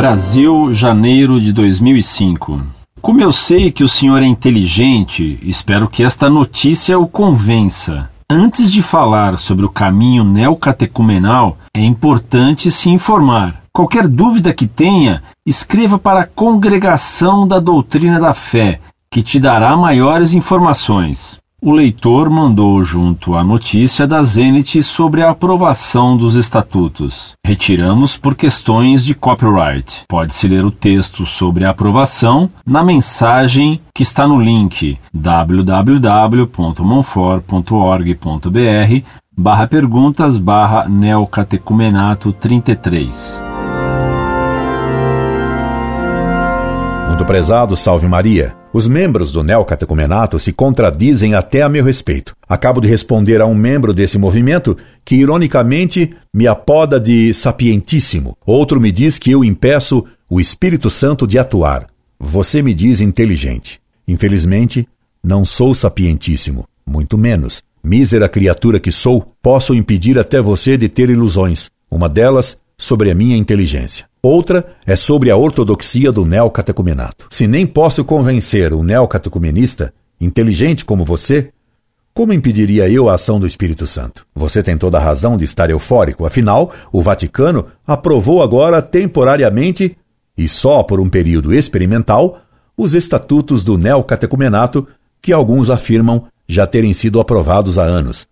Brasil, janeiro de 2005. Como eu sei que o senhor é inteligente, espero que esta notícia o convença. Antes de falar sobre o caminho neocatecumenal, é importante se informar. Qualquer dúvida que tenha, escreva para a Congregação da Doutrina da Fé, que te dará maiores informações o leitor mandou junto a notícia da Zenit sobre a aprovação dos estatutos. Retiramos por questões de copyright. Pode-se ler o texto sobre a aprovação na mensagem que está no link www.monfort.org.br barra perguntas barra neocatecumenato 33. Muito prezado, salve Maria. Os membros do neocatecumenato se contradizem até a meu respeito. Acabo de responder a um membro desse movimento que, ironicamente, me apoda de sapientíssimo. Outro me diz que eu impeço o Espírito Santo de atuar. Você me diz inteligente. Infelizmente, não sou sapientíssimo, muito menos. Mísera criatura que sou, posso impedir até você de ter ilusões. Uma delas sobre a minha inteligência. Outra é sobre a ortodoxia do neocatecumenato. Se nem posso convencer um neocatecumenista, inteligente como você, como impediria eu a ação do Espírito Santo? Você tem toda a razão de estar eufórico, afinal, o Vaticano aprovou agora temporariamente, e só por um período experimental, os estatutos do neocatecumenato que alguns afirmam já terem sido aprovados há anos.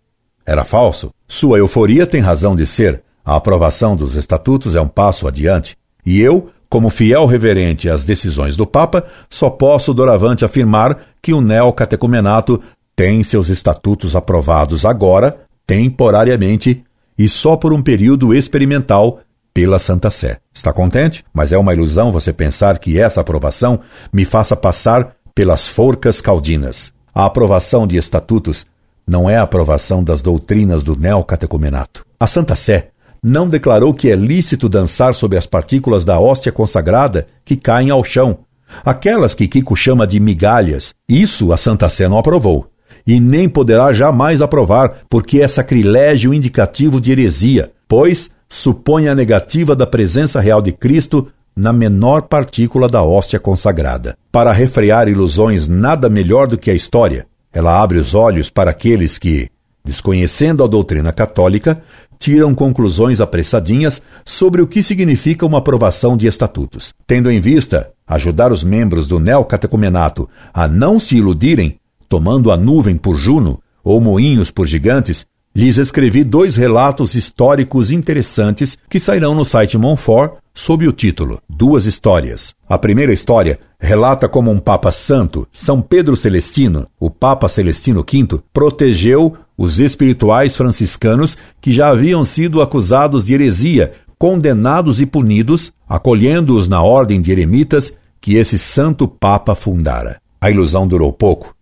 Era falso? Sua euforia tem razão de ser, a aprovação dos estatutos é um passo adiante, e eu, como fiel reverente às decisões do Papa, só posso doravante afirmar que o neocatecumenato tem seus estatutos aprovados agora, temporariamente, e só por um período experimental pela Santa Sé. Está contente? Mas é uma ilusão você pensar que essa aprovação me faça passar pelas forcas caldinas. A aprovação de estatutos não é a aprovação das doutrinas do neocatecumenato. A Santa Sé não declarou que é lícito dançar sobre as partículas da hóstia consagrada que caem ao chão, aquelas que Kiko chama de migalhas. Isso a Santa Sé não aprovou. E nem poderá jamais aprovar, porque é sacrilégio indicativo de heresia, pois supõe a negativa da presença real de Cristo na menor partícula da hóstia consagrada. Para refrear ilusões, nada melhor do que a história. Ela abre os olhos para aqueles que, desconhecendo a doutrina católica, tiram conclusões apressadinhas sobre o que significa uma aprovação de estatutos. Tendo em vista ajudar os membros do neocatecumenato a não se iludirem, tomando a nuvem por Juno ou moinhos por gigantes, lhes escrevi dois relatos históricos interessantes que sairão no site Monfort sob o título Duas Histórias. A primeira história relata como um Papa Santo, São Pedro Celestino, o Papa Celestino V, protegeu os espirituais franciscanos que já haviam sido acusados de heresia, condenados e punidos, acolhendo-os na ordem de eremitas que esse santo Papa fundara. A ilusão durou pouco.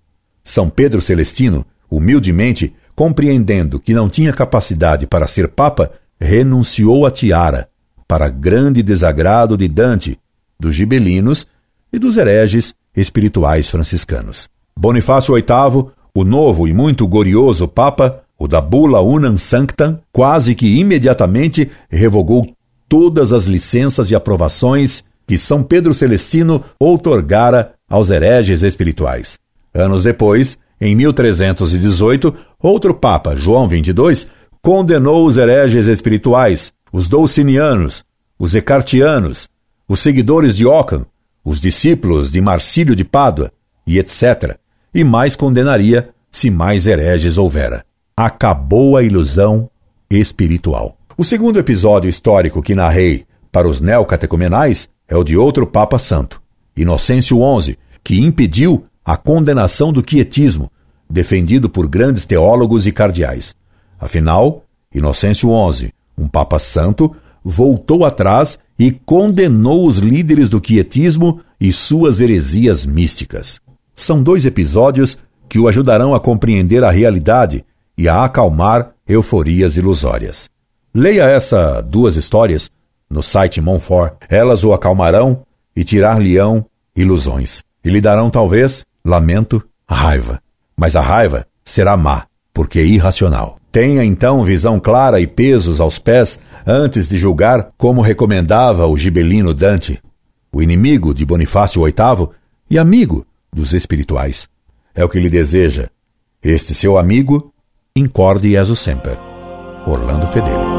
São Pedro Celestino, humildemente, compreendendo que não tinha capacidade para ser Papa, renunciou à tiara, para grande desagrado de Dante, dos gibelinos e dos hereges espirituais franciscanos. Bonifácio VIII o novo e muito glorioso Papa, o da Bula Unam Sanctam, quase que imediatamente revogou todas as licenças e aprovações que São Pedro Celestino outorgara aos hereges espirituais. Anos depois, em 1318, outro Papa, João XXII, condenou os hereges espirituais, os Dulcinianos, os Ecartianos, os seguidores de Ockham, os discípulos de Marcílio de Pádua e etc e mais condenaria se mais hereges houvera. Acabou a ilusão espiritual. O segundo episódio histórico que narrei para os neocatecumenais é o de outro Papa Santo, Inocêncio XI, que impediu a condenação do quietismo, defendido por grandes teólogos e cardeais. Afinal, Inocêncio XI, um Papa Santo, voltou atrás e condenou os líderes do quietismo e suas heresias místicas. São dois episódios que o ajudarão a compreender a realidade e a acalmar euforias ilusórias. Leia essas duas histórias no site Monfort. Elas o acalmarão e tirar-lhe-ão ilusões. E lhe darão, talvez, lamento, raiva. Mas a raiva será má, porque é irracional. Tenha então visão clara e pesos aos pés antes de julgar como recomendava o gibelino Dante, o inimigo de Bonifácio VIII e amigo dos espirituais. É o que lhe deseja este seu amigo, incorde Jesus Semper, Orlando Fedeli.